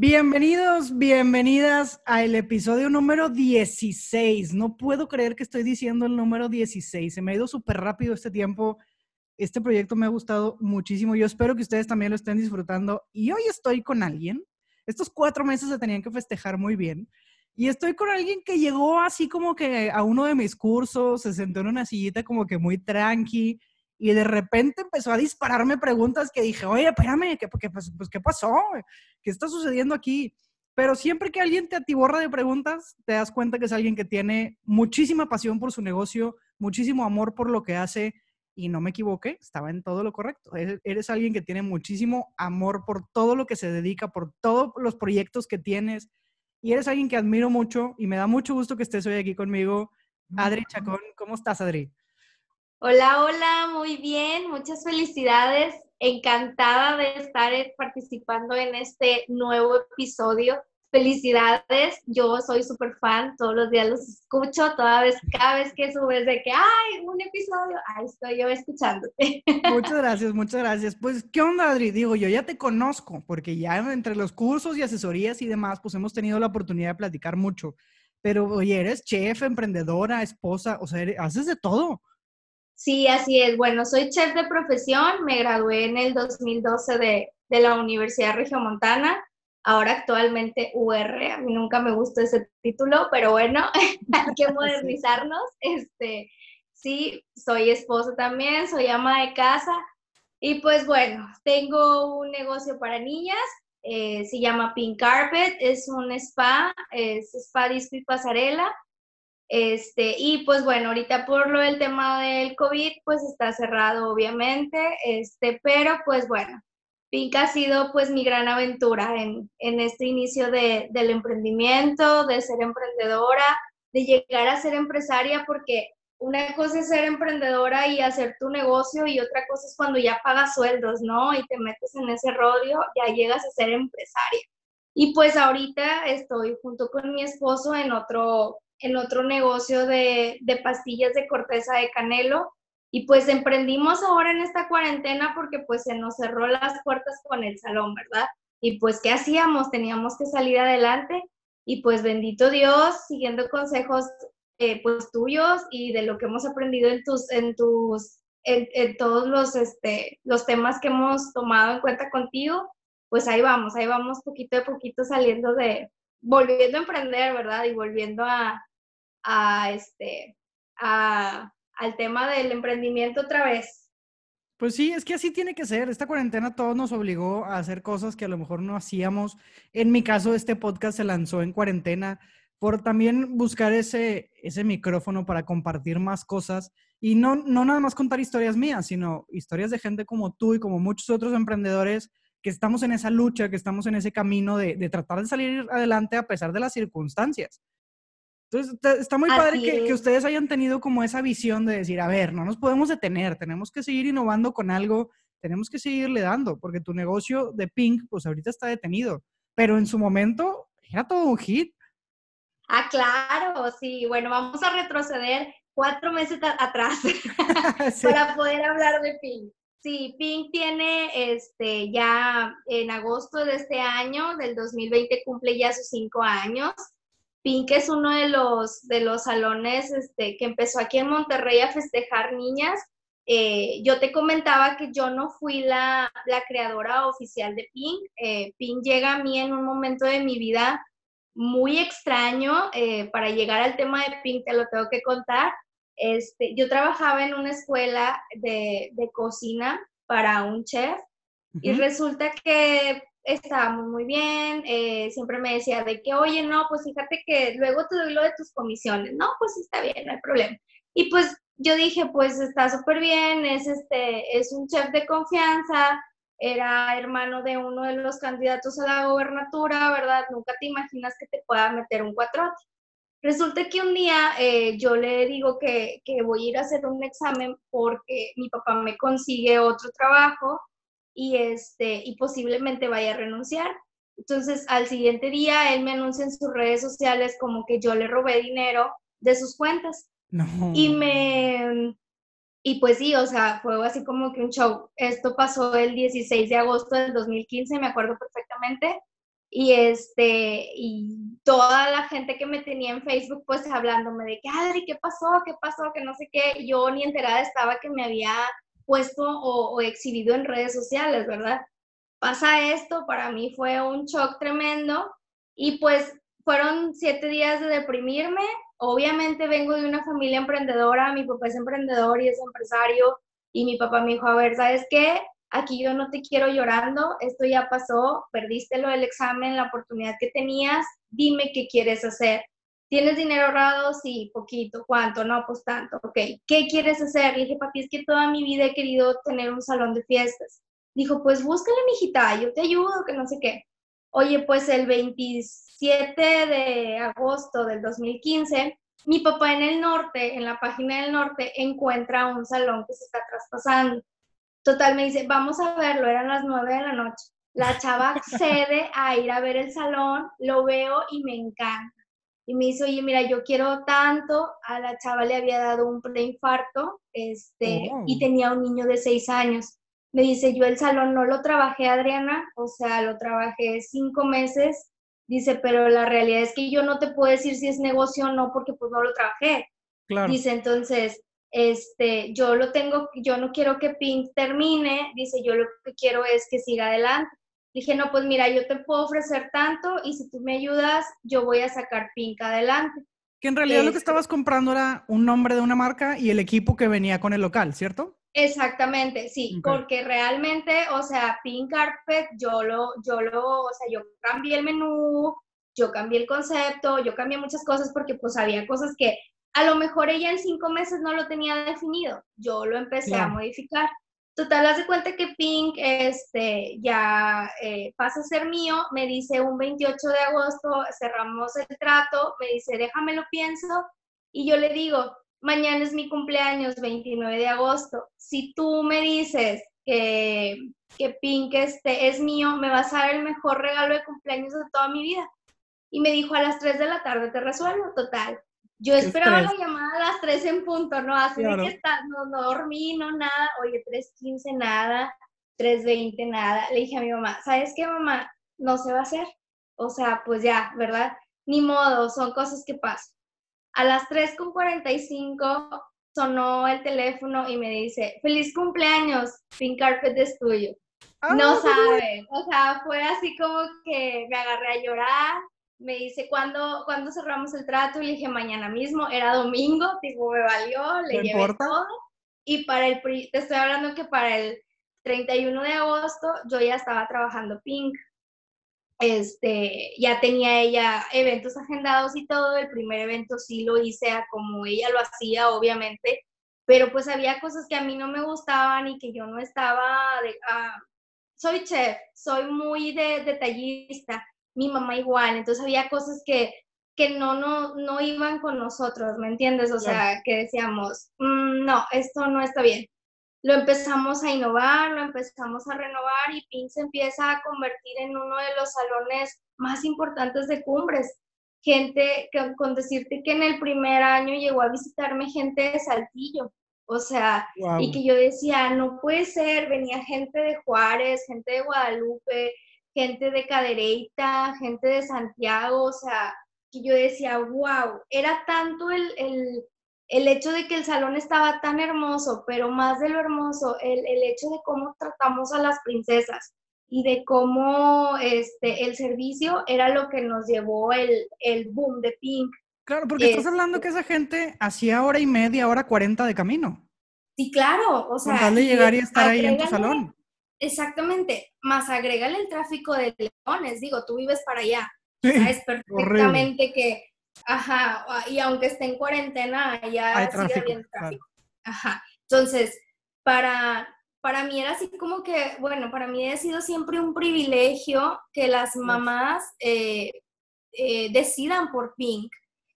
Bienvenidos, bienvenidas al episodio número 16. No puedo creer que estoy diciendo el número 16. Se me ha ido súper rápido este tiempo. Este proyecto me ha gustado muchísimo. Yo espero que ustedes también lo estén disfrutando. Y hoy estoy con alguien. Estos cuatro meses se tenían que festejar muy bien. Y estoy con alguien que llegó así como que a uno de mis cursos, se sentó en una sillita como que muy tranqui y de repente empezó a dispararme preguntas que dije, oye, espérame, ¿qué, pues, pues, ¿qué pasó? ¿Qué está sucediendo aquí? Pero siempre que alguien te atiborra de preguntas, te das cuenta que es alguien que tiene muchísima pasión por su negocio, muchísimo amor por lo que hace, y no me equivoqué, estaba en todo lo correcto. Eres alguien que tiene muchísimo amor por todo lo que se dedica, por todos los proyectos que tienes, y eres alguien que admiro mucho, y me da mucho gusto que estés hoy aquí conmigo. Adri Chacón, ¿cómo estás, Adri? Hola, hola, muy bien, muchas felicidades. Encantada de estar participando en este nuevo episodio. Felicidades, yo soy súper fan, todos los días los escucho, toda vez, cada vez que subes de que hay un episodio, ahí estoy yo escuchándote. Muchas gracias, muchas gracias. Pues, ¿qué onda, Adri? Digo, yo ya te conozco, porque ya entre los cursos y asesorías y demás, pues hemos tenido la oportunidad de platicar mucho. Pero, oye, eres chef, emprendedora, esposa, o sea, haces de todo. Sí, así es. Bueno, soy chef de profesión, me gradué en el 2012 de, de la Universidad Regiomontana, ahora actualmente UR, a mí nunca me gustó ese título, pero bueno, hay que modernizarnos. Este, sí, soy esposa también, soy ama de casa y pues bueno, tengo un negocio para niñas, eh, se llama Pink Carpet, es un spa, es spa disco y pasarela este, y pues bueno, ahorita por lo del tema del COVID, pues está cerrado obviamente, este, pero pues bueno, Pink ha sido pues mi gran aventura en, en este inicio de, del emprendimiento, de ser emprendedora, de llegar a ser empresaria, porque una cosa es ser emprendedora y hacer tu negocio y otra cosa es cuando ya pagas sueldos, ¿no? Y te metes en ese rollo, ya llegas a ser empresaria. Y pues ahorita estoy junto con mi esposo en otro en otro negocio de, pastillas de corteza de canelo. Y pues emprendimos ahora en esta cuarentena porque pues se nos cerró las puertas con el salón, ¿verdad? Y pues, ¿qué hacíamos? Teníamos que salir adelante y pues bendito Dios, siguiendo consejos eh, pues tuyos y de lo que hemos aprendido en tus, en tus, en, todos los, este, los temas que hemos tomado en cuenta contigo, pues ahí vamos, ahí vamos poquito a poquito saliendo de, volviendo a emprender, ¿verdad? Y volviendo a, a este, a, al tema del emprendimiento otra vez. Pues sí, es que así tiene que ser. Esta cuarentena todos nos obligó a hacer cosas que a lo mejor no hacíamos. En mi caso, este podcast se lanzó en cuarentena por también buscar ese, ese micrófono para compartir más cosas y no, no nada más contar historias mías, sino historias de gente como tú y como muchos otros emprendedores que estamos en esa lucha, que estamos en ese camino de, de tratar de salir adelante a pesar de las circunstancias. Entonces, está muy padre que, ustedes hayan tenido como esa visión de decir, a ver, no nos podemos detener, tenemos que seguir innovando con algo, tenemos que seguirle dando, porque tu negocio de Pink, pues ahorita está detenido, pero en su momento era todo un hit. Ah, claro, sí. Bueno, vamos a retroceder cuatro meses atrás para poder hablar de Pink. Sí, Pink tiene este ya en agosto de este año, del 2020, cumple ya sus cinco años. Pink es uno de los, de los salones este, que empezó aquí en Monterrey a festejar niñas. Eh, yo te comentaba que yo no fui la, creadora oficial de Pink. Eh, Pink llega a mí en un momento de mi vida muy extraño. Eh, para llegar al tema de Pink te lo tengo que contar. Este, yo trabajaba en una escuela de, cocina para un chef y resulta que estábamos muy bien, eh, siempre me decía de que, oye, no, pues fíjate que luego te doy lo de tus comisiones, no, pues está bien, no hay problema. Y pues yo dije, pues está súper bien, es, este, es un chef de confianza, era hermano de uno de los candidatos a la gobernatura, ¿verdad? Nunca te imaginas que te pueda meter un cuatrote. Resulta que un día eh, yo le digo que, que voy a ir a hacer un examen porque mi papá me consigue otro trabajo y, este, y posiblemente vaya a renunciar. Entonces, al siguiente día, él me anuncia en sus redes sociales como que yo le robé dinero de sus cuentas. Y me... y pues sí, o sea, fue así como que un show. Esto pasó el 16 de agosto del 2015, me acuerdo perfectamente. Y este, y toda la gente que me tenía en Facebook, pues hablándome de que, Adri, ¿qué pasó? ¿Qué pasó? Que no sé qué. Yo ni enterada estaba que me había puesto o, exhibido en redes sociales, ¿verdad? Pasa esto, para mí fue un shock tremendo. Y pues fueron siete días de deprimirme, obviamente vengo de una familia emprendedora, mi papá es emprendedor y es empresario, y mi papá me dijo, a ver, ¿sabes qué? Aquí yo no te quiero llorando, esto ya pasó, perdiste lo del examen, la oportunidad que tenías, dime qué quieres hacer. ¿Tienes dinero ahorrado? Sí, poquito. ¿Cuánto? No, pues tanto. Ok. ¿Qué quieres hacer? Le dije, papi, es que toda mi vida he querido tener un salón de fiestas. Dijo, pues búscale, mijita, yo te ayudo, que no sé qué. Oye, pues el 27 de agosto del 2015, mi papá en el norte, en la página del norte, encuentra un salón que se está traspasando. Total, me dice, vamos a verlo, eran las 9 de la noche. La chava accede a ir a ver el salón, lo veo y me encanta. Y me dice, oye, mira, yo quiero tanto, a la chava le había dado un preinfarto este, y oh. tenía un niño de 6 años me dice, yo el salón no lo trabajé, Adriana, o sea, lo trabajé cinco meses, dice, pero la realidad es que yo no te puedo decir si es negocio o no, porque pues no lo trabajé. Dice, entonces, este, yo lo tengo, yo no quiero que Pink termine, dice, yo lo que quiero es que siga adelante. Dije, no, pues mira, yo te puedo ofrecer tanto y si tú me ayudas, yo voy a sacar Pink adelante. Que en realidad lo que estabas comprando era un nombre de una marca y el equipo que venía con el local, ¿cierto? Exactamente, sí, porque realmente, o sea, Pink Carpet, yo lo, yo lo, o sea, yo cambié el menú, yo cambié el concepto, yo cambié muchas cosas porque pues había cosas que a lo mejor ella en cinco meses no lo tenía definido, yo lo empecé a modificar. Total, haz de cuenta que Pink este, ya eh, pasa a ser mío, me dice un 28 de agosto, cerramos el trato, me dice, déjame lo pienso, y yo le digo, mañana es mi cumpleaños, 29 de agosto. Si tú me dices que, que Pink este es mío, me vas a dar el mejor regalo de cumpleaños de toda mi vida. Y me dijo, a las 3 de la tarde te resuelvo, total. Yo esperaba la llamada a las 3 en punto, ¿no? Así de que está, no, no dormí, no nada. Oye, 3.15 nada, 3.20 nada. Le dije a mi mamá, ¿sabes qué, mamá? No se va a hacer. O sea, pues ya, ¿verdad? Ni modo, son cosas que pasan. A las 3.45 sonó el teléfono y me dice, feliz cumpleaños, Pink Carpet es tuyo. Ah, no sabe, o sea, fue así como que me agarré a llorar, me dice, ¿cuándo, ¿cuándo cerramos el trato? Y le dije, mañana mismo, era domingo, tipo, me valió, le llevé todo. Y para el, te estoy hablando que para el 31 de agosto yo ya estaba trabajando Pink este, ya tenía ella eventos agendados y todo, el primer evento sí lo hice como ella lo hacía, obviamente, pero pues había cosas que a mí no me gustaban y que yo no estaba, de, ah, soy chef, soy muy de, detallista, mi mamá igual, entonces había cosas que, que no, no, no iban con nosotros, ¿me entiendes? O sea, que decíamos, mm, no, esto no está bien lo empezamos a innovar, lo empezamos a renovar y PIN se empieza a convertir en uno de los salones más importantes de cumbres. Gente, con decirte que en el primer año llegó a visitarme gente de Saltillo, o sea, y que yo decía, no puede ser, venía gente de Juárez, gente de Guadalupe, gente de Cadereyta, gente de Santiago, o sea, que yo decía, wow, era tanto el, el el hecho de que el salón estaba tan hermoso, pero más de lo hermoso, el, hecho de cómo tratamos a las princesas y de cómo este, el servicio era lo que nos llevó el, el boom de Pink. Claro, porque estás hablando que esa gente hacía hora y media, hora cuarenta de camino. Sí, claro, o sea. Con de llegar y estar ahí en tu salón. Exactamente, más agrégale el tráfico de leones, digo, tú vives para allá. sabes perfectamente que Ajá, y aunque esté en cuarentena, ya sigue bien tráfico. Ajá. Entonces, para, para mí era así como que, bueno, para mí ha sido siempre un privilegio que las mamás eh, eh, decidan por Pink,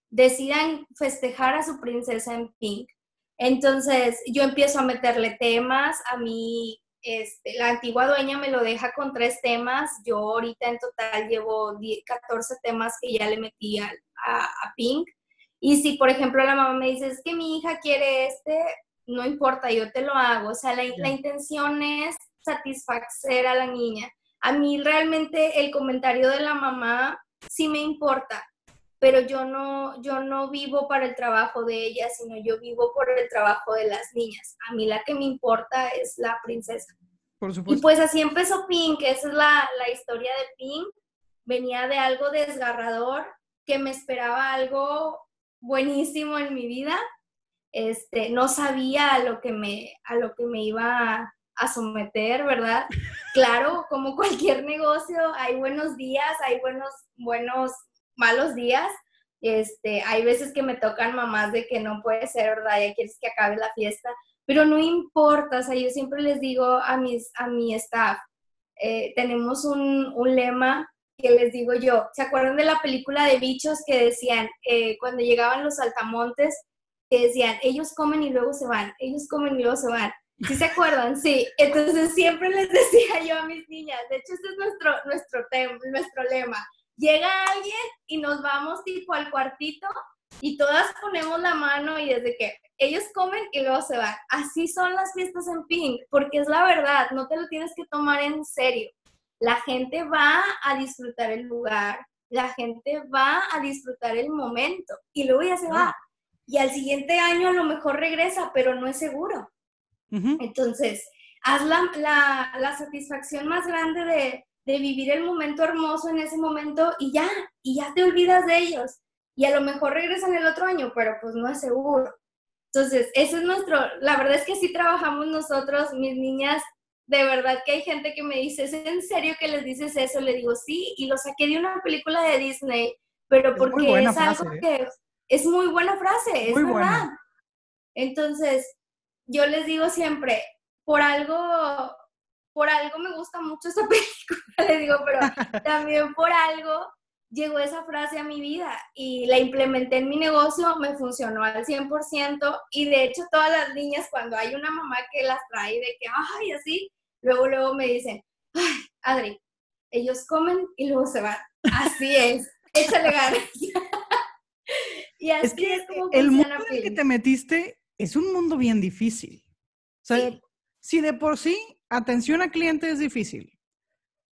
decidan festejar a su princesa en Pink. Entonces, yo empiezo a meterle temas, a mí este, la antigua dueña me lo deja con tres temas, yo ahorita en total llevo 14 temas que ya le metí a, a, Pink. Y si, por ejemplo, la mamá me dice, es que mi hija quiere este, no importa, yo te lo hago. O sea, la, la intención es satisfacer a la niña. A mí realmente el comentario de la mamá sí me importa, pero yo no, yo no vivo para el trabajo de ella, sino yo vivo por el trabajo de las niñas. A mí la que me importa es la princesa. Por supuesto. Y pues así empezó Pink, esa es la, la historia de Pink. Venía de algo desgarrador, que me esperaba algo buenísimo en mi vida. Este, no sabía a lo que me, a lo que me iba a someter, ¿verdad? Claro, como cualquier negocio, hay buenos días, hay buenos, buenos, malos días. Este, hay veces que me tocan mamás de que no puede ser, ¿verdad? Ya quieres que acabe la fiesta, pero no importa, o yo siempre les digo a, mis, a mi staff, eh, tenemos un, un, lema que les digo yo, ¿se acuerdan de la película de bichos que decían, eh, cuando llegaban los altamontes, que decían, ellos comen y luego se van, ellos comen y luego se van? ¿Sí se acuerdan? Sí. Entonces siempre les decía yo a mis niñas, de hecho este es nuestro, nuestro, tema, nuestro lema, llega alguien y nos vamos tipo al cuartito y todas ponemos la mano y desde que ellos comen y luego se van. Así son las fiestas en Pink, porque es la verdad, no te lo tienes que tomar en serio. La gente va a disfrutar el lugar, la gente va a disfrutar el momento y luego ya se va. Y al siguiente año a lo mejor regresa, pero no es seguro. Entonces, haz la, la, la, satisfacción más grande de, de vivir el momento hermoso en ese momento y ya, y ya te olvidas de ellos. Y a lo mejor regresan el otro año, pero pues no es seguro. Entonces, eso es nuestro, la verdad es que sí trabajamos nosotros, mis niñas, de verdad que hay gente que me dice, ¿es en serio que les dices eso? Le digo, sí, y lo saqué de una película de Disney, pero porque es, algo ¿eh? que es muy buena frase, es verdad. Entonces, yo les digo siempre, por algo, por algo me gusta mucho esta película, les digo, pero también por algo llegó esa frase a mi vida y la implementé en mi negocio, me funcionó al 100% y de hecho todas las niñas cuando hay una mamá que las trae de que, ay, así, luego, luego me dicen, ay, Adri, ellos comen y luego se van. Así es, échale ganas. y así es, que el mundo en el que te metiste es un mundo bien difícil. O sea, si de por sí atención a cliente es difícil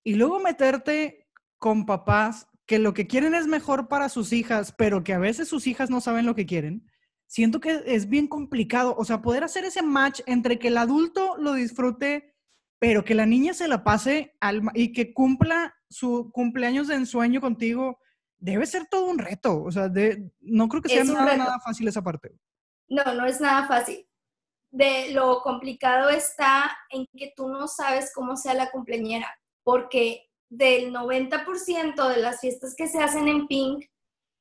y luego meterte con papás que lo que quieren es mejor para sus hijas, pero que a veces sus hijas no saben lo que quieren, siento que es bien complicado. O sea, poder hacer ese match entre que el adulto lo disfrute, pero que la niña se la pase al, y que cumpla su cumpleaños de ensueño contigo, debe ser todo un reto. O sea, de, no creo que sea nada, nada fácil esa parte. No, no es nada fácil. De lo complicado está en que tú no sabes cómo sea la cumpleañera, porque del 90% de las fiestas que se hacen en Pink,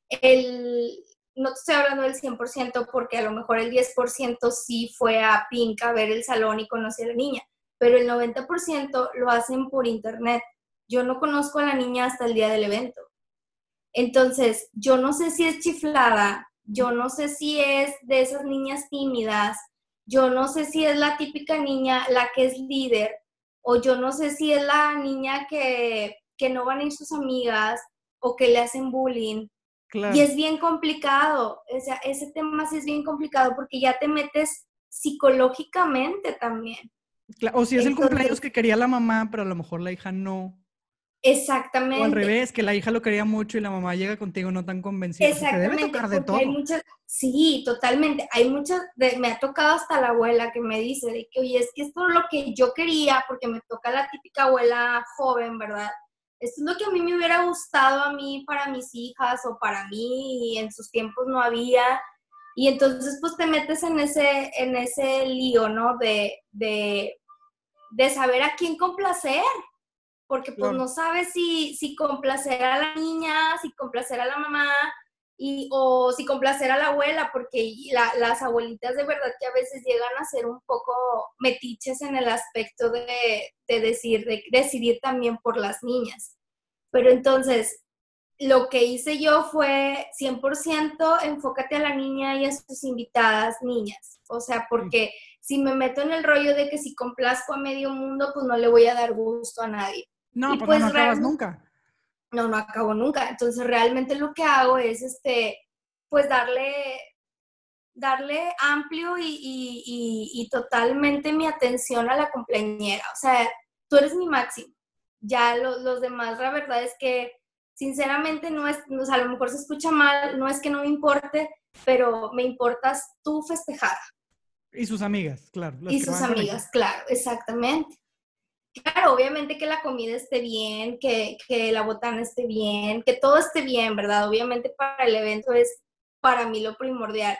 el, no te estoy hablando del 100% porque a lo mejor el 10% sí fue a Pink a ver el salón y conocer a la niña, pero el 90% lo hacen por internet. Yo no conozco a la niña hasta el día del evento. Entonces, yo no sé si es chiflada, yo no sé si es de esas niñas tímidas, yo no sé si es la típica niña la que es líder, o yo no sé si es la niña que, no van a ir sus amigas o que le hacen bullying. Y es bien complicado, o sea, ese tema sí es bien complicado porque ya te metes psicológicamente también. O si es el cumpleaños que quería la mamá, pero a lo mejor la hija no. Exactamente. O al revés, que la hija lo quería mucho y la mamá llega contigo no tan convencida. Exactamente. Debe tocar de todo. Hay muchas, sí, totalmente. Hay muchas, me ha tocado hasta la abuela que me dice de que, oye, es que esto es lo que yo quería, porque me toca la típica abuela joven, ¿verdad? Esto es lo que a mí me hubiera gustado a mí para mis hijas o para mí y en sus tiempos no había. Y entonces pues te metes en ese, en ese lío, ¿no? De, de, de saber a quién complacer porque pues no sabes si, si complacer a la niña, si complacer a la mamá, y, o si complacer a la abuela, porque las abuelitas de verdad que a veces llegan a ser un poco metiches en el aspecto de, de decir, de decidir también por las niñas. Pero entonces, lo que hice yo fue 100% enfócate a la niña y a sus invitadas niñas. O sea, porque si me meto en el rollo de que si complazco a medio mundo, pues no le voy a dar gusto a nadie. No, pues, no acabas nunca. No, no acabo nunca. Entonces realmente lo que hago es, este, pues darle, darle amplio y, totalmente mi atención a la cumpleañera. O sea, tú eres mi máximo. Ya los demás, la verdad es que sinceramente no es, o sea, a lo mejor se escucha mal, no es que no me importe, pero me importas tú festejada. Y sus amigas, claro. Y sus amigas, claro, exactamente. Claro, obviamente que la comida esté bien, que, que, la botana esté bien, que todo esté bien, ¿verdad? Obviamente para el evento es para mí lo primordial,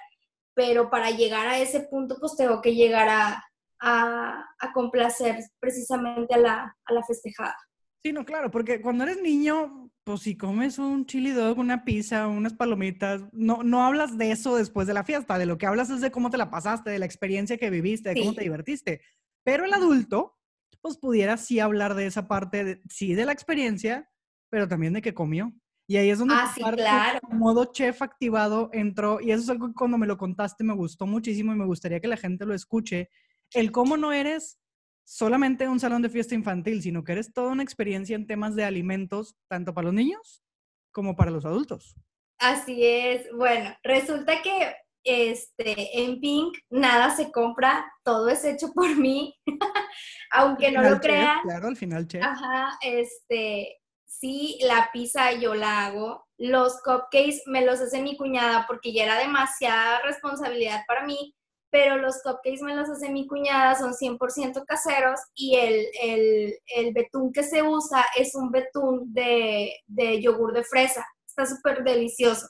pero para llegar a ese punto pues tengo que llegar a, a, a complacer precisamente a la, a la festejada. Sí, no, claro, porque cuando eres niño, pues si comes un chili dog, una pizza, unas palomitas, no, no hablas de eso después de la fiesta, de lo que hablas es de cómo te la pasaste, de la experiencia que viviste, de cómo te divertiste. Pero el adulto, pues pudiera sí hablar de esa parte, sí de la experiencia, pero también de que comió. Y ahí es donde ah, sí, claro. modo chef activado entró, y eso es algo que cuando me lo contaste me gustó muchísimo y me gustaría que la gente lo escuche. El cómo no eres solamente un salón de fiesta infantil, sino que eres toda una experiencia en temas de alimentos, tanto para los niños como para los adultos. Así es. Bueno, resulta que este, en Pink nada se compra, todo es hecho por mí, aunque no lo crean. Claro, al final, chef. Ajá, este, sí, la pizza yo la hago, los cupcakes me los hace mi cuñada porque ya era demasiada responsabilidad para mí, pero los cupcakes me los hace mi cuñada, son 100% caseros y el, el, el, betún que se usa es un betún de, de yogur de fresa, está súper delicioso.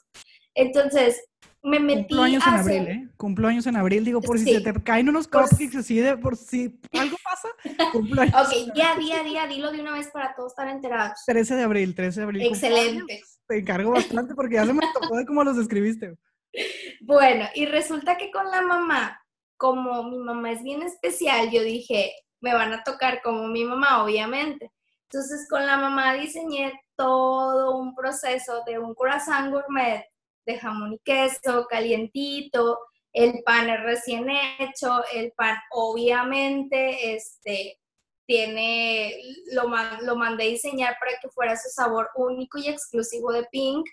Entonces, me metí Cumplo años en abril, ¿eh? Cumplo años en abril, digo, por si se te caen unos cupcakes así de, por si algo pasa, cumplo años. ok, día, día, día, dilo de una vez para todos estar enterados. 13 de abril, 13 de abril. Excelente. Te encargo bastante porque ya se me tocó de cómo los escribiste. Bueno, y resulta que con la mamá, como mi mamá es bien especial, yo dije, me van a tocar como mi mamá, obviamente. Entonces, con la mamá diseñé todo un proceso de un corazón gourmet de jamón y queso, calientito, el pan es recién hecho, el pan obviamente este, tiene, lo, lo mandé diseñar para que fuera su sabor único y exclusivo de Pink.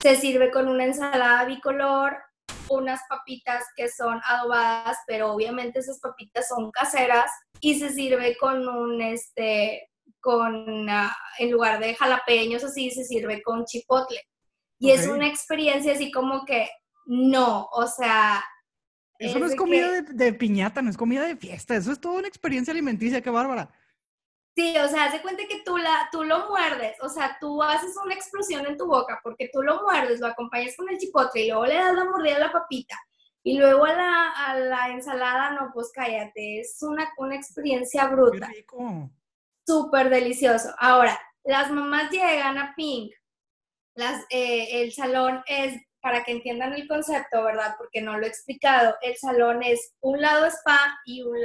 Se sirve con una ensalada bicolor, unas papitas que son adobadas, pero obviamente esas papitas son caseras y se sirve con un, este, con, ah, en lugar de jalapeños así, se sirve con chipotle. Y es una experiencia así como que no, o sea... Eso no es comida de, piñata, no es comida de fiesta, eso es toda una experiencia alimenticia, qué bárbara. Sí, o sea, haz de cuenta que tú, la, tú lo muerdes, o sea, tú haces una explosión en tu boca porque tú lo muerdes, lo acompañas con el chipotle y luego le das la mordida a la papita y luego a la, a la ensalada, no, pues cállate, es una, una experiencia bruta. Qué rico. Súper delicioso. Ahora, las mamás llegan a Pink las, eh, el salón es, para que entiendan el concepto, ¿verdad? Porque no lo he explicado, el salón es un lado spa y un,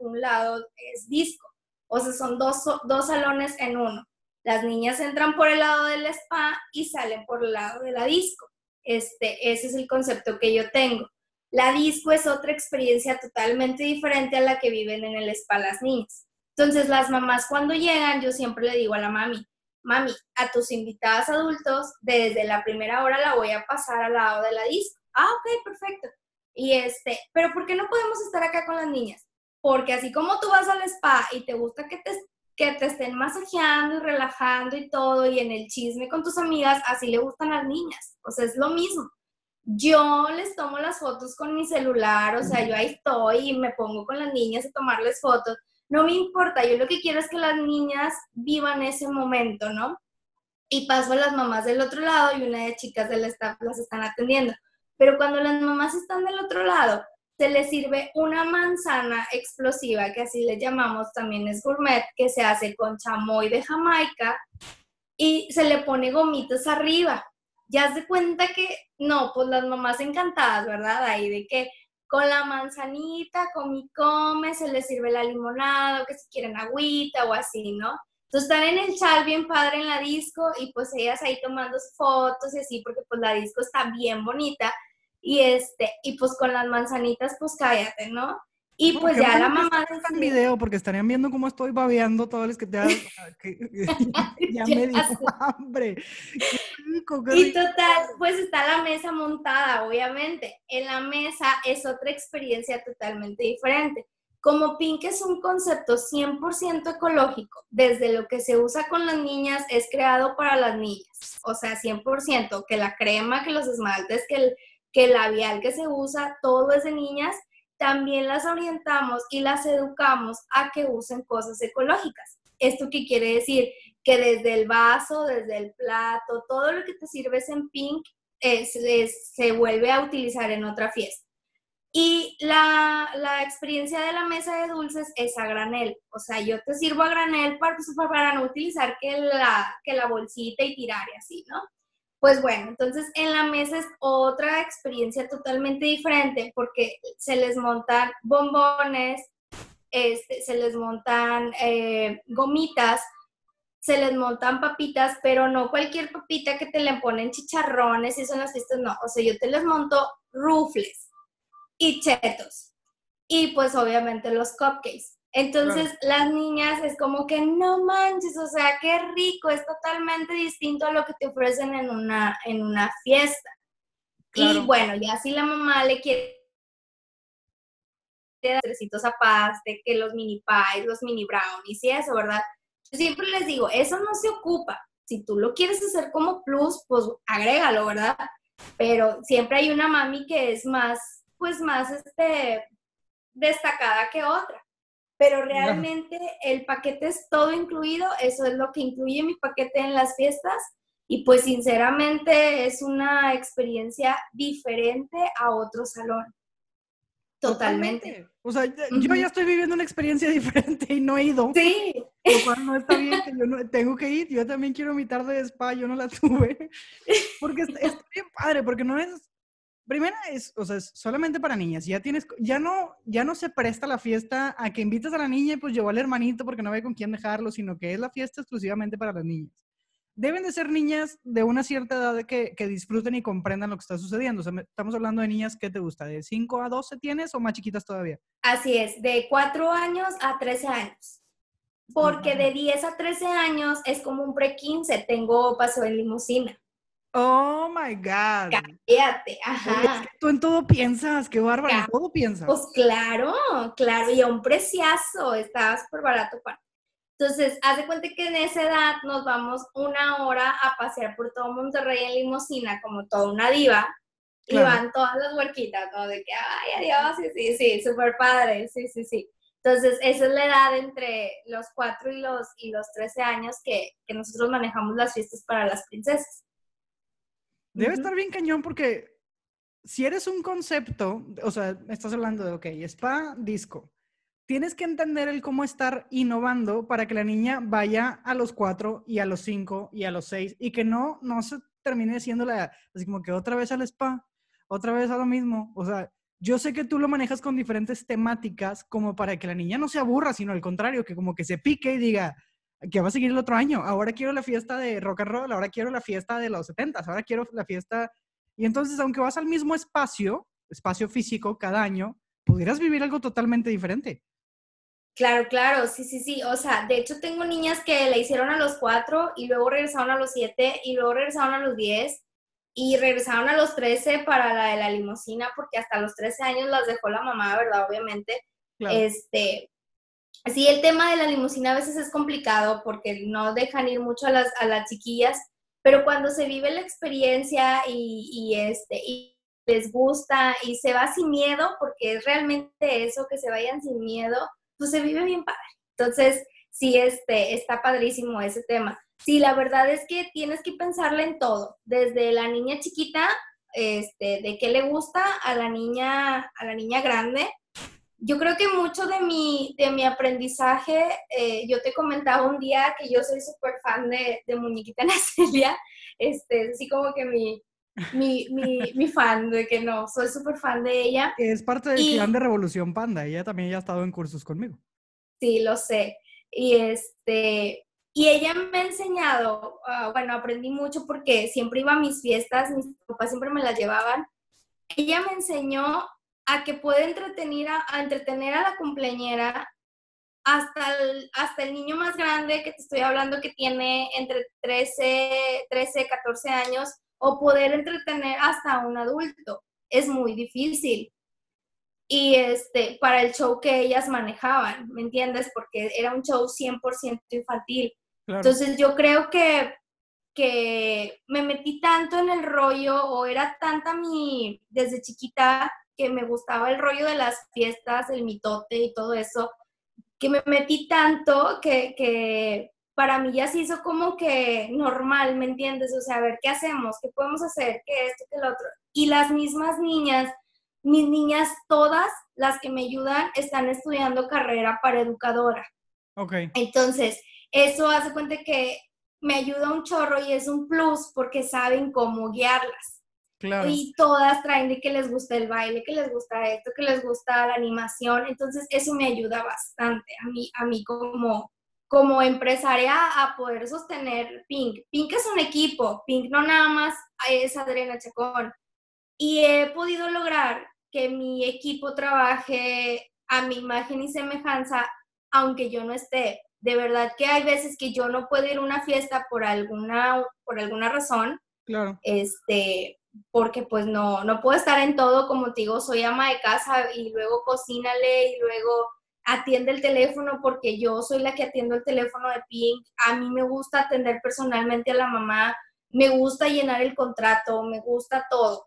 un lado es disco. O sea, son dos, dos salones en uno. Las niñas entran por el lado del spa y salen por el lado de la disco. Este, ese es el concepto que yo tengo. La disco es otra experiencia totalmente diferente a la que viven en el spa las niñas. Entonces, las mamás cuando llegan, yo siempre le digo a la mami, mami, a tus invitadas adultos, desde la primera hora la voy a pasar al lado de la disco. Ah, ok, perfecto. Y este, pero ¿por qué no podemos estar acá con las niñas? Porque así como tú vas al spa y te gusta que te, que te estén masajeando y relajando y todo, y en el chisme con tus amigas, así le gustan las niñas. O sea, es lo mismo. Yo les tomo las fotos con mi celular, o sea, yo ahí estoy y me pongo con las niñas a tomarles fotos, no me importa, yo lo que quiero es que las niñas vivan ese momento, ¿no? Y paso a las mamás del otro lado y una de chicas del staff las están atendiendo. Pero cuando las mamás están del otro lado, se les sirve una manzana explosiva, que así le llamamos, también es gourmet, que se hace con chamoy de Jamaica y se le pone gomitas arriba. Ya se cuenta que, no, pues las mamás encantadas, ¿verdad? Ahí de que con la manzanita, con mi come, se les sirve la limonada, que si quieren agüita o así, ¿no? Entonces están en el chat bien padre en la disco y pues ellas ahí tomando fotos y así, porque pues la disco está bien bonita y este, y pues con las manzanitas pues cállate, ¿no? Y pues ya la mamá... en video porque estarían viendo cómo estoy babeando todos los que te dan... ya, me dio hambre. rico, qué Y total, pues está la mesa montada, obviamente. En la mesa es otra experiencia totalmente diferente. Como Pink es un concepto 100% ecológico, desde lo que se usa con las niñas es creado para las niñas. O sea, 100%, que la crema, que los esmaltes, que el, que el labial que se usa, todo es de niñas. También las orientamos y las educamos a que usen cosas ecológicas. ¿Esto qué quiere decir? Que desde el vaso, desde el plato, todo lo que te sirves en Pink se vuelve a utilizar en otra fiesta. Y la, la, experiencia de la mesa de dulces es a granel. O sea, yo te sirvo a granel para, pues, para no utilizar que la, que la bolsita y tirar y así, ¿no? Pues bueno, entonces en la mesa es otra experiencia totalmente diferente porque se les montan bombones, este, se les montan eh, gomitas, se les montan papitas, pero no cualquier papita que te le ponen chicharrones y eso en las fiestas, no. O sea, yo te les monto rufles y chetos. Y pues obviamente los cupcakes. Entonces las niñas es como que no manches, o sea, qué rico, es totalmente distinto a lo que te ofrecen en una, en una fiesta. Y bueno, ya si la mamá le quiere trecitos a paste, que los mini pies, los mini brownies y eso, ¿verdad? Yo siempre les digo, eso no se ocupa. Si tú lo quieres hacer como plus, pues agrégalo, ¿verdad? Pero siempre hay una mami que es más pues más este, destacada que otra. Pero realmente el paquete es todo incluido, eso es lo que incluye mi paquete en las fiestas y pues sinceramente es una experiencia diferente a otro salón. Totalmente. O sea, yo ya estoy viviendo una experiencia diferente y no he ido. Sí. Lo cual no está bien, que yo no, tengo que ir. Yo también quiero mi tarde de spa, yo no la tuve. Porque está, está bien padre, porque no es primera es, o sea, es solamente para niñas. Ya tienes, ya no, ya no se presta la fiesta a que invites a la niña y pues llevó al hermanito porque no ve con quién dejarlo, sino que es la fiesta exclusivamente para las niñas. Deben de ser niñas de una cierta edad que, que disfruten y comprendan lo que está sucediendo. O sea, estamos hablando de niñas, ¿qué te gusta? ¿De 5 a 12 tienes o más chiquitas todavía? Así es, de 4 años a 13 años. Porque de 10 a 13 años es como un pre-15, tengo paso en limusina. Oh my God. Cállate, ajá. tú en todo piensas, qué bárbaro, en todo piensas. Pues claro, claro, y a un preciazo, estaba súper barato para. Entonces, haz de cuenta que en esa edad nos vamos una hora a pasear por todo Monterrey en limosina, como toda una diva, y van todas las huerquitas, ¿no? De que, ay, adiós, sí, sí, sí, súper padre, sí, sí, sí. Entonces, esa es la edad entre los 4 y los, y los 13 años que, que nosotros manejamos las fiestas para las princesas. Debe estar bien cañón porque si eres un concepto, o sea, estás hablando de, ok, spa, disco. Tienes que entender el cómo estar innovando para que la niña vaya a los cuatro y a los cinco y a los seis y que no, no se termine siendo la, así como que otra vez al spa, otra vez a lo mismo. O sea, yo sé que tú lo manejas con diferentes temáticas como para que la niña no se aburra, sino al contrario, que como que se pique y diga, que va a seguir el otro año. Ahora quiero la fiesta de rock and roll, ahora quiero la fiesta de los 70, ahora quiero la fiesta... Y entonces, aunque vas al mismo espacio, espacio físico cada año, pudieras vivir algo totalmente diferente. Claro, claro, sí, sí, sí. O sea, de hecho tengo niñas que la hicieron a los cuatro y luego regresaron a los siete y luego regresaron a los diez y regresaron a los trece para la de la limosina porque hasta los trece años las dejó la mamá, ¿verdad? Obviamente. Este, Sí, el tema de la limusina a veces es complicado porque no dejan ir mucho a las, a las chiquillas, pero cuando se vive la experiencia y, y, este, y les gusta y se va sin miedo, porque es realmente eso, que se vayan sin miedo, pues se vive bien padre. Entonces, sí, este, está padrísimo ese tema. Sí, la verdad es que tienes que pensarle en todo, desde la niña chiquita, este, de qué le gusta, a la niña, a la niña grande, yo creo que mucho de mi, de mi aprendizaje, eh, yo te comentaba un día que yo soy súper fan de, de Muñequita Nacelia, este, así como que mi, mi, mi, mi, fan, de que no, soy súper fan de ella. Es parte del clan de Revolución Panda, ella también ya ha estado en cursos conmigo. Sí, lo sé. Y este, y ella me ha enseñado, ah, bueno, aprendí mucho porque siempre iba a mis fiestas, mis papás siempre me las llevaban. Ella me enseñó a que puede entretener a, entretener a la cumpleañera hasta el, hasta el niño más grande que te estoy hablando que tiene entre 13, 13, 14 años, o poder entretener hasta un adulto. Es muy difícil. Y este, para el show que ellas manejaban, ¿me entiendes? Porque era un show 100% infantil. Entonces yo creo que, que me metí tanto en el rollo o era tanta mi, desde chiquita, que me gustaba el rollo de las fiestas, el mitote y todo eso, que me metí tanto que, que para mí ya se hizo como que normal, ¿me entiendes? O sea, a ver, ¿qué hacemos? ¿Qué podemos hacer? ¿Qué esto? ¿Qué lo otro? Y las mismas niñas, mis niñas, todas las que me ayudan, están estudiando carrera para educadora. Ok. Entonces, eso hace cuenta que me ayuda un chorro y es un plus porque saben cómo guiarlas. Y todas traen de que les gusta el baile, que les gusta esto, que les gusta la animación. Entonces, eso me ayuda bastante a mí, a mí como, como empresaria a poder sostener Pink. Pink es un equipo, Pink no nada más es Adriana Chacón. Y he podido lograr que mi equipo trabaje a mi imagen y semejanza, aunque yo no esté. De verdad que hay veces que yo no puedo ir a una fiesta por alguna, por alguna razón. Claro. Este, porque pues no, no puedo estar en todo, como te digo, soy ama de casa y luego cocínale y luego atiende el teléfono porque yo soy la que atiendo el teléfono de Pink. A mí me gusta atender personalmente a la mamá, me gusta llenar el contrato, me gusta todo.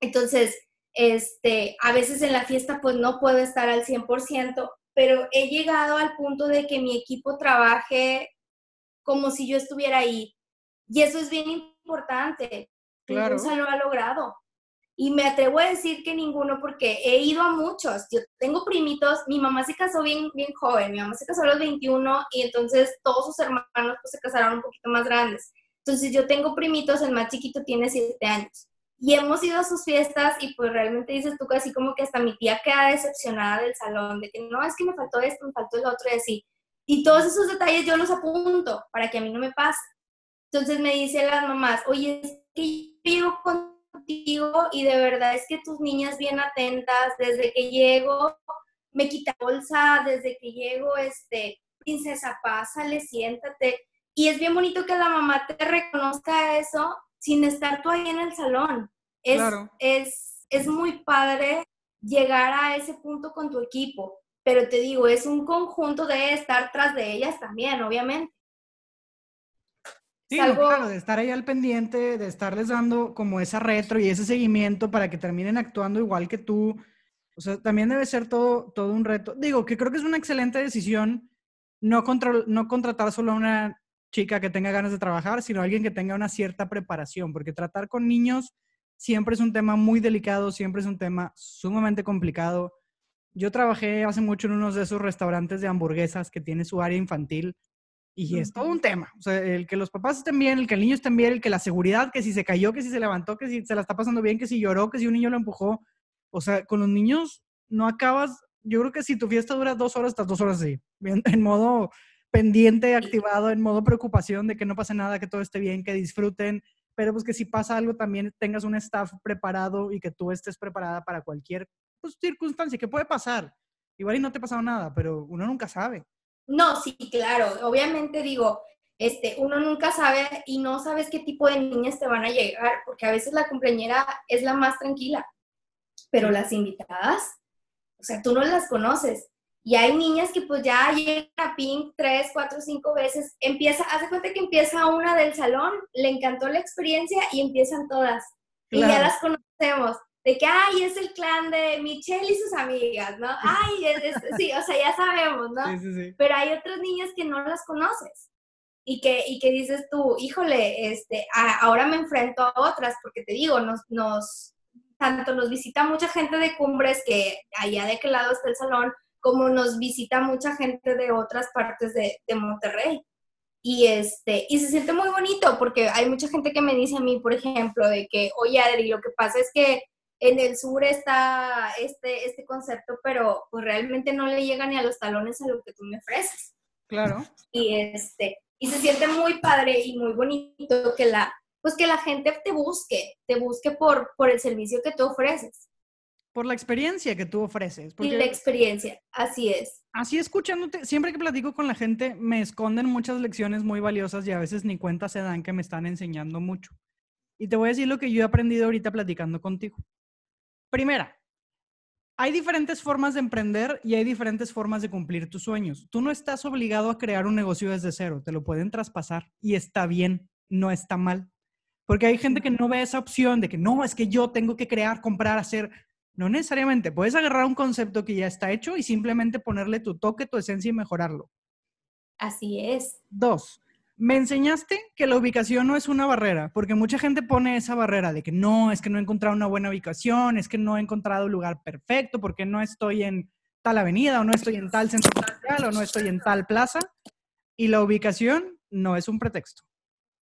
Entonces, este, a veces en la fiesta pues no puedo estar al 100%, pero he llegado al punto de que mi equipo trabaje como si yo estuviera ahí. Y eso es bien importante, Claro. Ninguno lo ha logrado. Y me atrevo a decir que ninguno porque he ido a muchos. Yo tengo primitos, mi mamá se casó bien, bien joven, mi mamá se casó a los 21 y entonces todos sus hermanos pues, se casaron un poquito más grandes. Entonces yo tengo primitos, el más chiquito tiene 7 años. Y hemos ido a sus fiestas y pues realmente dices tú casi como que hasta mi tía queda decepcionada del salón, de que no, es que me faltó esto, me faltó el otro y así. Y todos esos detalles yo los apunto para que a mí no me pase. Entonces me dicen las mamás, oye, es que yo contigo y de verdad es que tus niñas bien atentas, desde que llego, me quita bolsa, desde que llego, este, princesa, pásale, siéntate. Y es bien bonito que la mamá te reconozca eso sin estar tú ahí en el salón. Es, es, es muy padre llegar a ese punto con tu equipo, pero te digo, es un conjunto de estar tras de ellas también, obviamente. Sí, claro, de estar ahí al pendiente, de estarles dando como esa retro y ese seguimiento para que terminen actuando igual que tú. O sea, también debe ser todo, todo un reto. Digo, que creo que es una excelente decisión no, no contratar solo a una chica que tenga ganas de trabajar, sino a alguien que tenga una cierta preparación, porque tratar con niños siempre es un tema muy delicado, siempre es un tema sumamente complicado. Yo trabajé hace mucho en uno de esos restaurantes de hamburguesas que tiene su área infantil y es todo un tema. O sea, el que los papás estén bien, el que el niño esté bien, el que la seguridad, que si se cayó, que si se levantó, que si se la está pasando bien, que si lloró, que si un niño lo empujó. O sea, con los niños no acabas. Yo creo que si tu fiesta dura dos horas, estás dos horas así, en modo pendiente, activado, en modo preocupación de que no pase nada, que todo esté bien, que disfruten, pero pues que si pasa algo también tengas un staff preparado y que tú estés preparada para cualquier pues, circunstancia que puede pasar. Igual y no te ha pasado nada, pero uno nunca sabe. No, sí, claro. Obviamente digo, este, uno nunca sabe y no sabes qué tipo de niñas te van a llegar, porque a veces la cumpleañera es la más tranquila, pero las invitadas, o sea, tú no las conoces. Y hay niñas que pues ya llegan a Pink tres, cuatro, cinco veces, empieza, hace cuenta que empieza una del salón, le encantó la experiencia y empiezan todas. Y ya las conocemos de que, ay, es el clan de Michelle y sus amigas, ¿no? Ay, es, sí, o sea, ya sabemos, ¿no? Sí, sí, sí. Pero hay otras niñas que no las conoces y que, y que dices tú, híjole, este, ahora me enfrento a otras, porque te digo, nos, nos, tanto nos visita mucha gente de cumbres, que allá de qué lado está el salón, como nos visita mucha gente de otras partes de, de Monterrey. Y, este, y se siente muy bonito porque hay mucha gente que me dice a mí, por ejemplo, de que, oye Adri, lo que pasa es que en el sur está este, este concepto, pero pues realmente no le llega ni a los talones a lo que tú me ofreces. Claro. Y este, y se siente muy padre y muy bonito que la, pues que la gente te busque, te busque por, por el servicio que tú ofreces. por la experiencia que tú ofreces. y la experiencia, así es. Así escuchándote, siempre que platico con la gente, me esconden muchas lecciones muy valiosas y a veces ni cuenta se dan que me están enseñando mucho. Y te voy a decir lo que yo he aprendido ahorita platicando contigo. Primera, hay diferentes formas de emprender y hay diferentes formas de cumplir tus sueños. Tú no estás obligado a crear un negocio desde cero, te lo pueden traspasar y está bien, no está mal. Porque hay gente que no ve esa opción de que no, es que yo tengo que crear, comprar, hacer. No necesariamente. Puedes agarrar un concepto que ya está hecho y simplemente ponerle tu toque, tu esencia y mejorarlo. Así es. Dos, me enseñaste que la ubicación no es una barrera, porque mucha gente pone esa barrera de que no, es que no he encontrado una buena ubicación, es que no he encontrado un lugar perfecto, porque no estoy en tal avenida o no estoy en tal centro comercial o no estoy en tal plaza. Y la ubicación no es un pretexto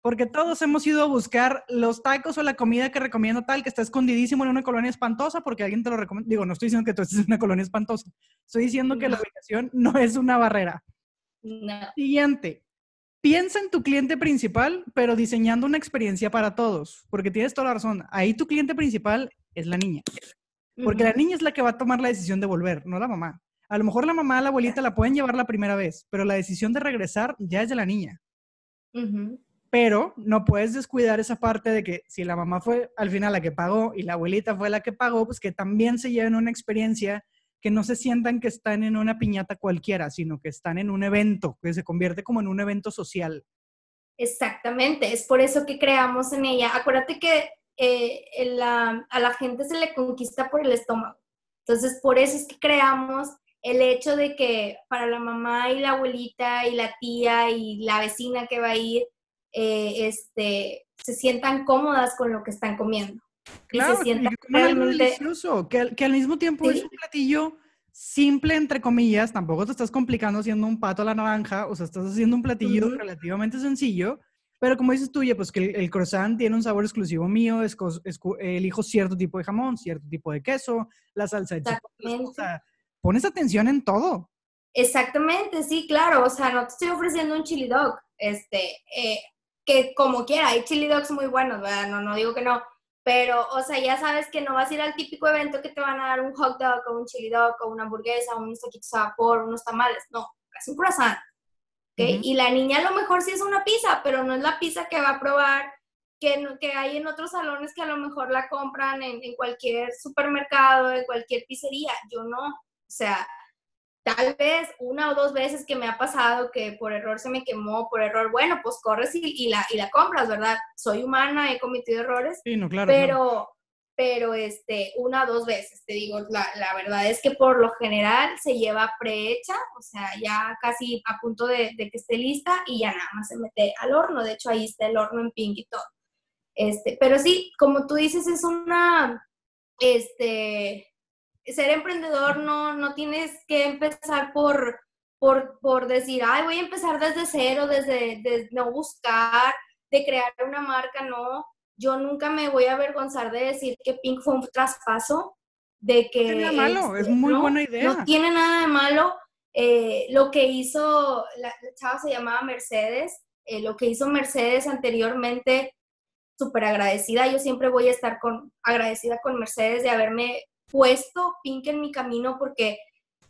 porque todos hemos ido a buscar los tacos o la comida que recomiendo tal, que está escondidísimo en una colonia espantosa, porque alguien te lo recomienda. Digo, no estoy diciendo que tú estés en una colonia espantosa, estoy diciendo que la ubicación no es una barrera. Siguiente, piensa en tu cliente principal, pero diseñando una experiencia para todos, porque tienes toda la razón. Ahí tu cliente principal es la niña, porque la niña es la que va a tomar la decisión de volver, no la mamá. A lo mejor la mamá, la abuelita la pueden llevar la primera vez, pero la decisión de regresar ya es de la niña pero no puedes descuidar esa parte de que si la mamá fue al final la que pagó y la abuelita fue la que pagó, pues que también se lleven una experiencia que no se sientan que están en una piñata cualquiera, sino que están en un evento, que se convierte como en un evento social. Exactamente, es por eso que creamos en ella. Acuérdate que eh, a la gente se le conquista por el estómago. Entonces, por eso es que creamos el hecho de que para la mamá y la abuelita y la tía y la vecina que va a ir, eh, este, se sientan cómodas con lo que están comiendo. Claro, y se sientan realmente... delicioso, que, que, al mismo tiempo es un platillo simple, entre comillas, tampoco te estás complicando haciendo un pato a la naranja, o sea, estás haciendo un platillo relativamente sencillo, pero como dices tú, ya, pues que el, croissant tiene un sabor exclusivo mío, es, elijo cierto tipo de jamón, cierto tipo de queso, la salsa de chipotle, o sea, pones atención en todo. Exactamente, sí, claro, o sea, no te estoy ofreciendo un chili dog, este, eh, que como quiera, hay chili dogs muy buenos, ¿verdad? No, no digo que no, pero, o sea, ya sabes que no vas a ir al típico evento que te van a dar un hot dog o un chili dog o una hamburguesa, un taquitos de vapor, unos tamales, no, es un croissant, ¿okay? Y la niña a lo mejor sí es una pizza, pero no es la pizza que va a probar que, que hay en otros salones que a lo mejor la compran en, en cualquier supermercado, en cualquier pizzería, yo no, o sea, tal vez una o dos veces que me ha pasado que por error se me quemó, por error, bueno, pues corres y, la, y la compras, ¿verdad? Soy humana, he cometido errores, sí, no, claro, pero, pero este, una o dos veces, te digo, la, la, verdad es que por lo general se lleva prehecha, o sea, ya casi a punto de, de, que esté lista y ya nada más se mete al horno, de hecho ahí está el horno en pink y todo. Este, pero sí, como tú dices, es una, este, ser emprendedor no, no tienes que empezar por, por, por decir, ay, voy a empezar desde cero, desde, no buscar, de crear una marca, no. Yo nunca me voy a avergonzar de decir que Pink fue un traspaso, de que... No tiene malo, es muy buena idea. No tiene nada de malo. Eh, lo que hizo, la, chava se llamaba Mercedes, eh, lo que hizo Mercedes anteriormente, súper agradecida. Yo siempre voy a estar con, agradecida con Mercedes de haberme puesto Pink en mi camino porque,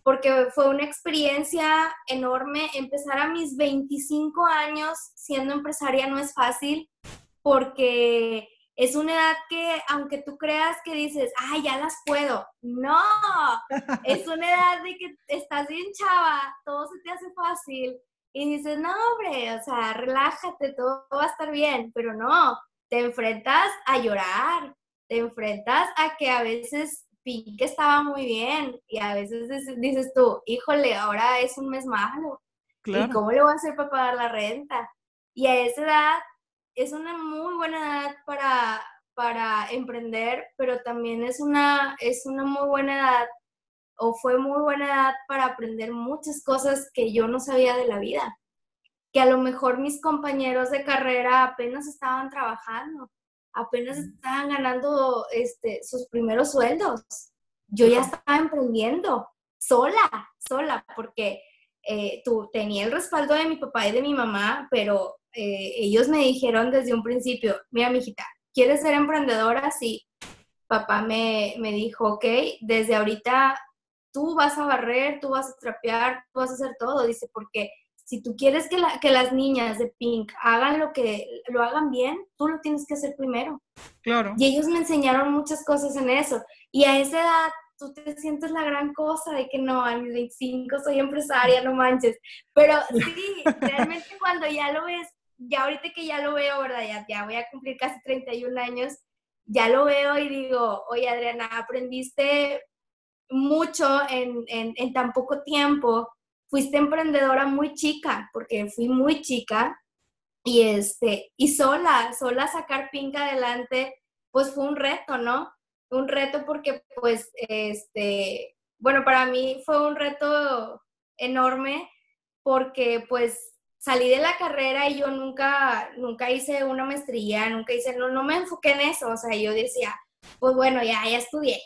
porque fue una experiencia enorme. Empezar a mis 25 años siendo empresaria no es fácil porque es una edad que, aunque tú creas que dices, ay, ya las puedo, no, es una edad de que estás bien chava, todo se te hace fácil y dices, no, hombre, o sea, relájate, todo va a estar bien, pero no, te enfrentas a llorar, te enfrentas a que a veces que estaba muy bien y a veces dices tú, híjole, ahora es un mes malo. ¿Y cómo le voy a hacer para pagar la renta? Y a esa edad es una muy buena edad para, para emprender, pero también es una, es una muy buena edad o fue muy buena edad para aprender muchas cosas que yo no sabía de la vida, que a lo mejor mis compañeros de carrera apenas estaban trabajando apenas estaban ganando este, sus primeros sueldos. Yo ya estaba emprendiendo sola, sola, porque eh, tú, tenía el respaldo de mi papá y de mi mamá, pero eh, ellos me dijeron desde un principio, mira, mijita, ¿quieres ser emprendedora? Sí. papá me, me dijo, ok, desde ahorita tú vas a barrer, tú vas a trapear, tú vas a hacer todo, dice, porque si tú quieres que, que las niñas de Pink hagan lo que lo hagan bien, tú lo tienes que hacer primero. Claro. Y ellos me enseñaron muchas cosas en eso. Y a esa edad tú te sientes la gran cosa de que no, a mis 25 soy empresaria, no manches. Pero sí, realmente cuando ya lo ves, ya ahorita que ya lo veo, ¿verdad? Ya, ya voy a cumplir casi 31 años, ya lo veo y digo, oye Adriana, aprendiste mucho en, en, en tan poco tiempo fuiste emprendedora muy chica, porque fui muy chica, y este, y sola, sola sacar Pink adelante, pues fue un reto, ¿no? Un reto porque, pues, este, bueno, para mí fue un reto enorme porque, pues, salí de la carrera y yo nunca, nunca hice una maestría, nunca hice, no, no me enfoqué en eso, o sea, yo decía, pues bueno, ya, ya estudié,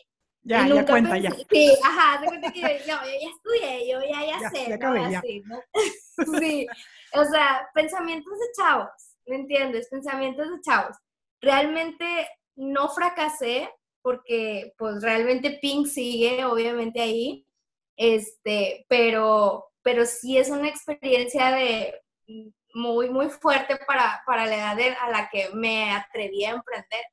ya, ya cuenta, ya. Sí, ajá, de cuenta que yo, yo, ya estudié, yo ya, ya, sé, ya ¿no? Así, ¿no? sí, o sea, pensamientos de chavos, ¿me entiendes? Pensamientos de chavos. Realmente no fracasé porque, pues, realmente Pink sigue, obviamente, ahí, este, pero, pero sí es una experiencia de muy, muy fuerte para, para la edad a la que me atreví a emprender.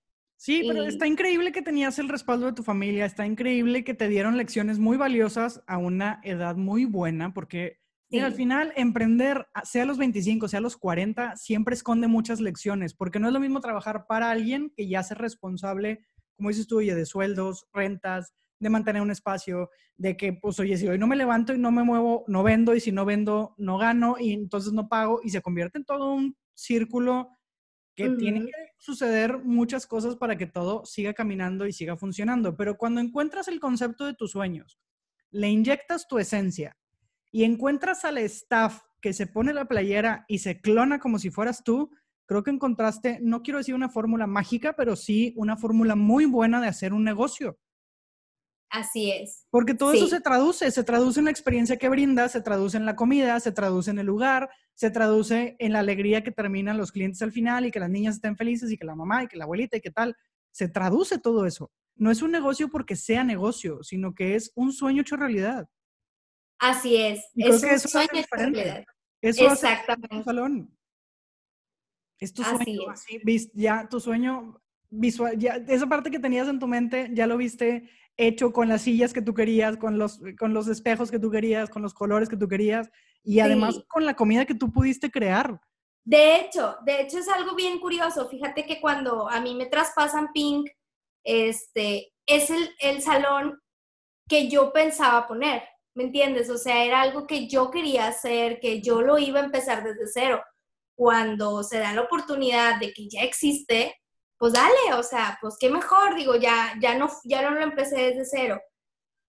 Sí, pero está increíble que tenías el respaldo de tu familia, está increíble que te dieron lecciones muy valiosas a una edad muy buena, porque al final emprender, sea a los 25, sea a los 40, siempre esconde muchas lecciones, porque no es lo mismo trabajar para alguien que ya ser responsable, como dices tú, oye, de sueldos, rentas, de mantener un espacio, de que, pues, oye, si hoy no me levanto y no me muevo, no vendo, y si no vendo, no gano, y entonces no pago, y se convierte en todo un círculo que tienen que suceder muchas cosas para que todo siga caminando y siga funcionando. Pero cuando encuentras el concepto de tus sueños, le inyectas tu esencia y encuentras al staff que se pone la playera y se clona como si fueras tú, creo que encontraste, no quiero decir una fórmula mágica, pero sí una fórmula muy buena de hacer un negocio. Así es. Porque todo eso se traduce, se traduce en la experiencia que brinda, se traduce en la comida, se traduce en el lugar, se traduce en la alegría que terminan los clientes al final y que las niñas estén felices y que la mamá y que la abuelita y que tal. Se traduce todo eso. No es un negocio porque sea negocio, sino que es un sueño hecho realidad. Así es. es un sueño hecho realidad. Eso Exactamente. un salón. Es tu sueño. Así, ya tu sueño visual, ya esa parte que tenías en tu mente, ya lo viste hecho con las sillas que tú querías, con los, con los espejos que tú querías, con los colores que tú querías y además con la comida que tú pudiste crear. De hecho, de hecho es algo bien curioso. Fíjate que cuando a mí me traspasan Pink, este, es el, el salón que yo pensaba poner, ¿me entiendes? O sea, era algo que yo quería hacer, que yo lo iba a empezar desde cero. Cuando se da la oportunidad de que ya existe, pues dale, o sea, pues qué mejor, digo, ya, ya, no, ya no lo empecé desde cero.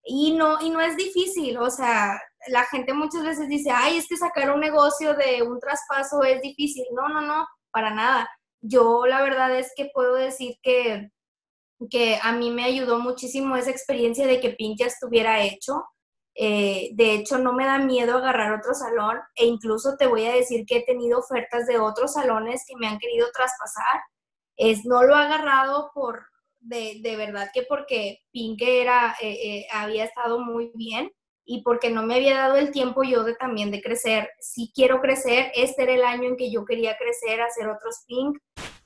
Y no, y no es difícil, o sea, la gente muchas veces dice, ay, es que sacar un negocio de un traspaso es difícil. No, no, no, para nada. Yo la verdad es que puedo decir que, que a mí me ayudó muchísimo esa experiencia de que Pink ya estuviera hecho. Eh, de hecho, no me da miedo agarrar otro salón e incluso te voy a decir que he tenido ofertas de otros salones que me han querido traspasar es, no lo ha agarrado por, de, de verdad que porque Pink era, eh, eh, había estado muy bien y porque no me había dado el tiempo yo de también de crecer. Si quiero crecer, este era el año en que yo quería crecer, hacer otros Pink.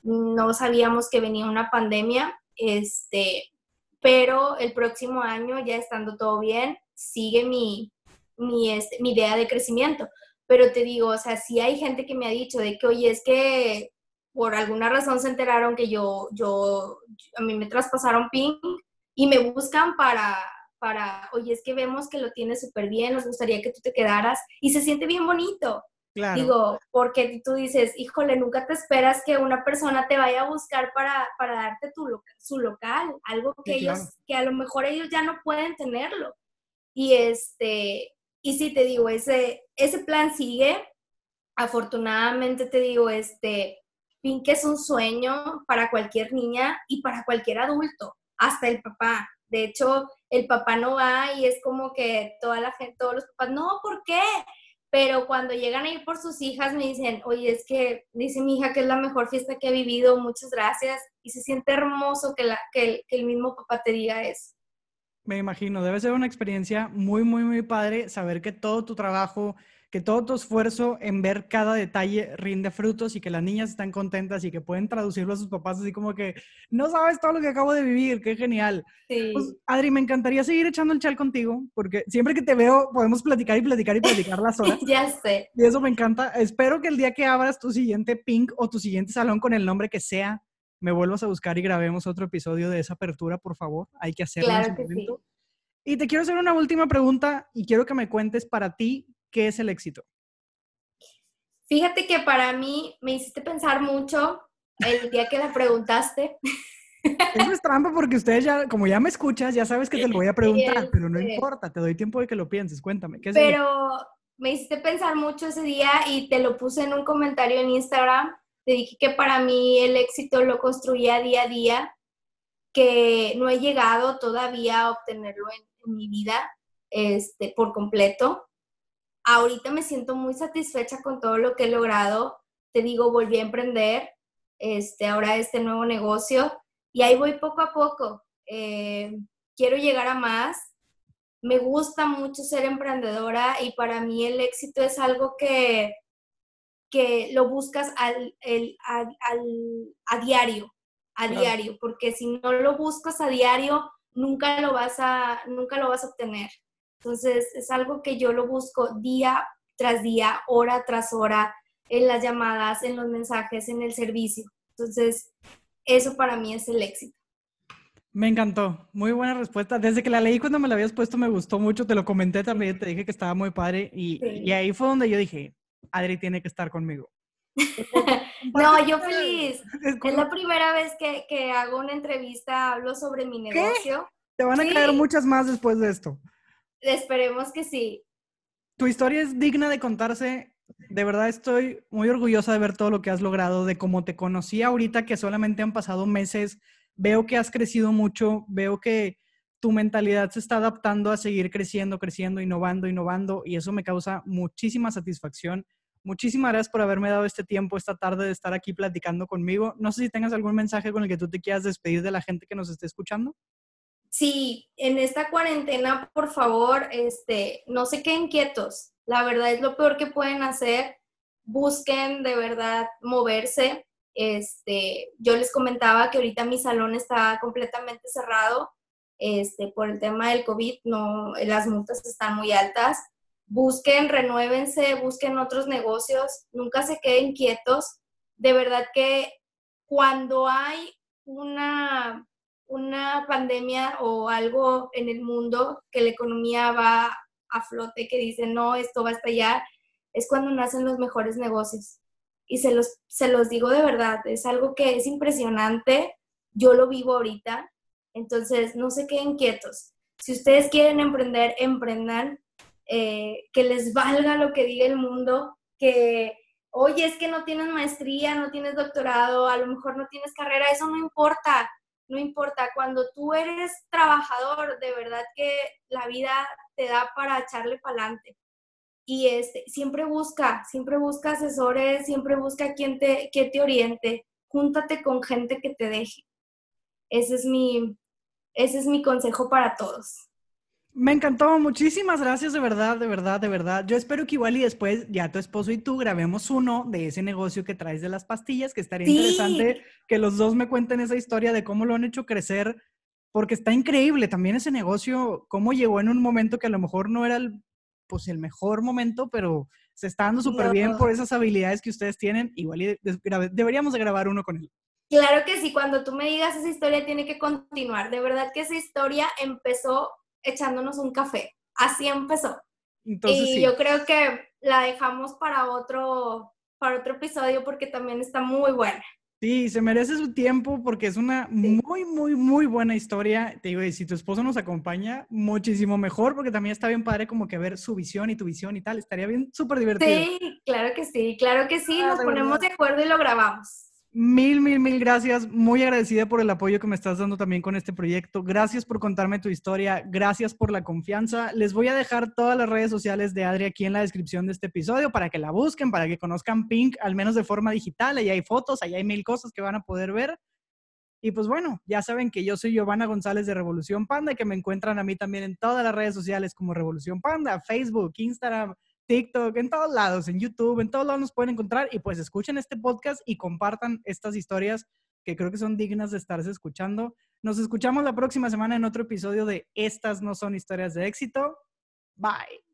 No sabíamos que venía una pandemia, este, pero el próximo año, ya estando todo bien, sigue mi, mi, este, mi idea de crecimiento. Pero te digo, o sea, sí hay gente que me ha dicho de que, oye, es que por alguna razón se enteraron que yo, yo, a mí me traspasaron PIN y me buscan para, para, oye, es que vemos que lo tienes súper bien, nos gustaría que tú te quedaras y se siente bien bonito. Claro. Digo, porque tú dices, híjole, nunca te esperas que una persona te vaya a buscar para, para darte tu su local, algo que ellos, que a lo mejor ellos ya no pueden tenerlo. Y este, y sí te digo, ese, ese plan sigue. Afortunadamente te digo, este, Pink es un sueño para cualquier niña y para cualquier adulto, hasta el papá. De hecho, el papá no va y es como que toda la gente, todos los papás, no, ¿por qué? pero cuando llegan a ir por sus hijas me dicen, oye, es que dice mi hija que es la mejor fiesta que he vivido, muchas gracias, y se siente hermoso que, la, que, el, que el mismo papá te diga eso. Me imagino, debe ser una experiencia muy, muy, muy padre saber que todo tu trabajo que todo tu esfuerzo en ver cada detalle rinde frutos y que las niñas están contentas y que pueden traducirlo a sus papás así como que no sabes todo lo que acabo de vivir, qué genial. Pues, Adri, me encantaría seguir echando el chal contigo porque siempre que te veo podemos platicar y platicar y platicar las horas. ya sé. Y eso me encanta. Espero que el día que abras tu siguiente pink o tu siguiente salón con el nombre que sea, me vuelvas a buscar y grabemos otro episodio de esa apertura, por favor. Hay que hacerlo. Claro que sí. Y te quiero hacer una última pregunta y quiero que me cuentes para ti ¿Qué es el éxito? Fíjate que para mí me hiciste pensar mucho el día que la preguntaste. Eso es trampa porque ustedes ya, como ya me escuchas, ya sabes que te lo voy a preguntar, pero no importa, te doy tiempo de que lo pienses. Cuéntame, ¿qué es Pero me hiciste pensar mucho ese día y te lo puse en un comentario en Instagram. Te dije que para mí el éxito lo construía día a día, que no he llegado todavía a obtenerlo en, en mi vida este, por completo, ahorita me siento muy satisfecha con todo lo que he logrado. Te digo, volví a emprender, este, ahora este nuevo negocio y ahí voy poco a poco. Eh, quiero llegar a más. Me gusta mucho ser emprendedora y para mí el éxito es algo que, que lo buscas al, a diario, a diario, porque si no lo buscas a diario, nunca lo vas a, nunca lo vas a obtener. Entonces, es algo que yo lo busco día tras día, hora tras hora, en las llamadas, en los mensajes, en el servicio. Entonces, eso para mí es el éxito. Me encantó, muy buena respuesta. Desde que la leí cuando me la habías puesto me gustó mucho, te lo comenté también, te dije que estaba muy padre y, y ahí fue donde yo dije, Adri tiene que estar conmigo. no, yo feliz. Es, la primera vez que, que, hago una entrevista, hablo sobre mi negocio. Te van a caer muchas más después de esto. Esperemos que sí. Tu historia es digna de contarse. De verdad estoy muy orgullosa de ver todo lo que has logrado, de cómo te conocí ahorita, que solamente han pasado meses. Veo que has crecido mucho, veo que tu mentalidad se está adaptando a seguir creciendo, creciendo, innovando, innovando, y eso me causa muchísima satisfacción. Muchísimas gracias por haberme dado este tiempo esta tarde de estar aquí platicando conmigo. No sé si tengas algún mensaje con el que tú te quieras despedir de la gente que nos esté escuchando. Sí, en esta cuarentena, por favor, este, no se queden quietos. La verdad es lo peor que pueden hacer. Busquen de verdad moverse. Este, yo les comentaba que ahorita mi salón está completamente cerrado este, por el tema del COVID, no, las multas están muy altas. Busquen, renuévense, busquen otros negocios, nunca se queden quietos. De verdad que cuando hay una una pandemia o algo en el mundo que la economía va a flote, que dice, no, esto va a estallar, es cuando nacen los mejores negocios. Y se los, se los digo de verdad, es algo que es impresionante, yo lo vivo ahorita, entonces no se queden quietos. Si ustedes quieren emprender, emprendan, eh, que les valga lo que diga el mundo, que, oye, es que no tienes maestría, no tienes doctorado, a lo mejor no tienes carrera, eso no importa no importa, cuando tú eres trabajador, de verdad que la vida te da para echarle para adelante. Y este, siempre busca, siempre busca asesores, siempre busca quien te, quien te oriente, júntate con gente que te deje. Ese es mi, ese es mi consejo para todos. Me encantó, muchísimas gracias de verdad, de verdad, de verdad. Yo espero que igual y después ya tu esposo y tú grabemos uno de ese negocio que traes de las pastillas, que estaría interesante que los dos me cuenten esa historia de cómo lo han hecho crecer, porque está increíble también ese negocio, cómo llegó en un momento que a lo mejor no era el, pues el mejor momento, pero se está dando súper bien por esas habilidades que ustedes tienen. Igual y deberíamos de grabar uno con él. Claro que sí, cuando tú me digas esa historia tiene que continuar. De verdad que esa historia empezó echándonos un café. Así empezó. y yo creo que la dejamos para otro, para otro episodio porque también está muy buena. Sí, se merece su tiempo porque es una muy, muy, muy buena historia. Te digo, y si tu esposo nos acompaña, muchísimo mejor porque también está bien padre como que ver su visión y tu visión y tal. Estaría bien súper divertido. Sí, claro que sí, claro que sí. Ah, nos ponemos de acuerdo y lo grabamos. Mil, mil, mil gracias. Muy agradecida por el apoyo que me estás dando también con este proyecto. Gracias por contarme tu historia. Gracias por la confianza. Les voy a dejar todas las redes sociales de Adri aquí en la descripción de este episodio para que la busquen, para que conozcan Pink, al menos de forma digital. Ahí hay fotos, ahí hay mil cosas que van a poder ver. Y pues bueno, ya saben que yo soy Giovanna González de Revolución Panda y que me encuentran a mí también en todas las redes sociales como Revolución Panda, Facebook, Instagram, TikTok, en todos lados, en YouTube, en todos lados nos pueden encontrar y pues escuchen este podcast y compartan estas historias que creo que son dignas de estarse escuchando. Nos escuchamos la próxima semana en otro episodio de Estas no son historias de éxito. Bye.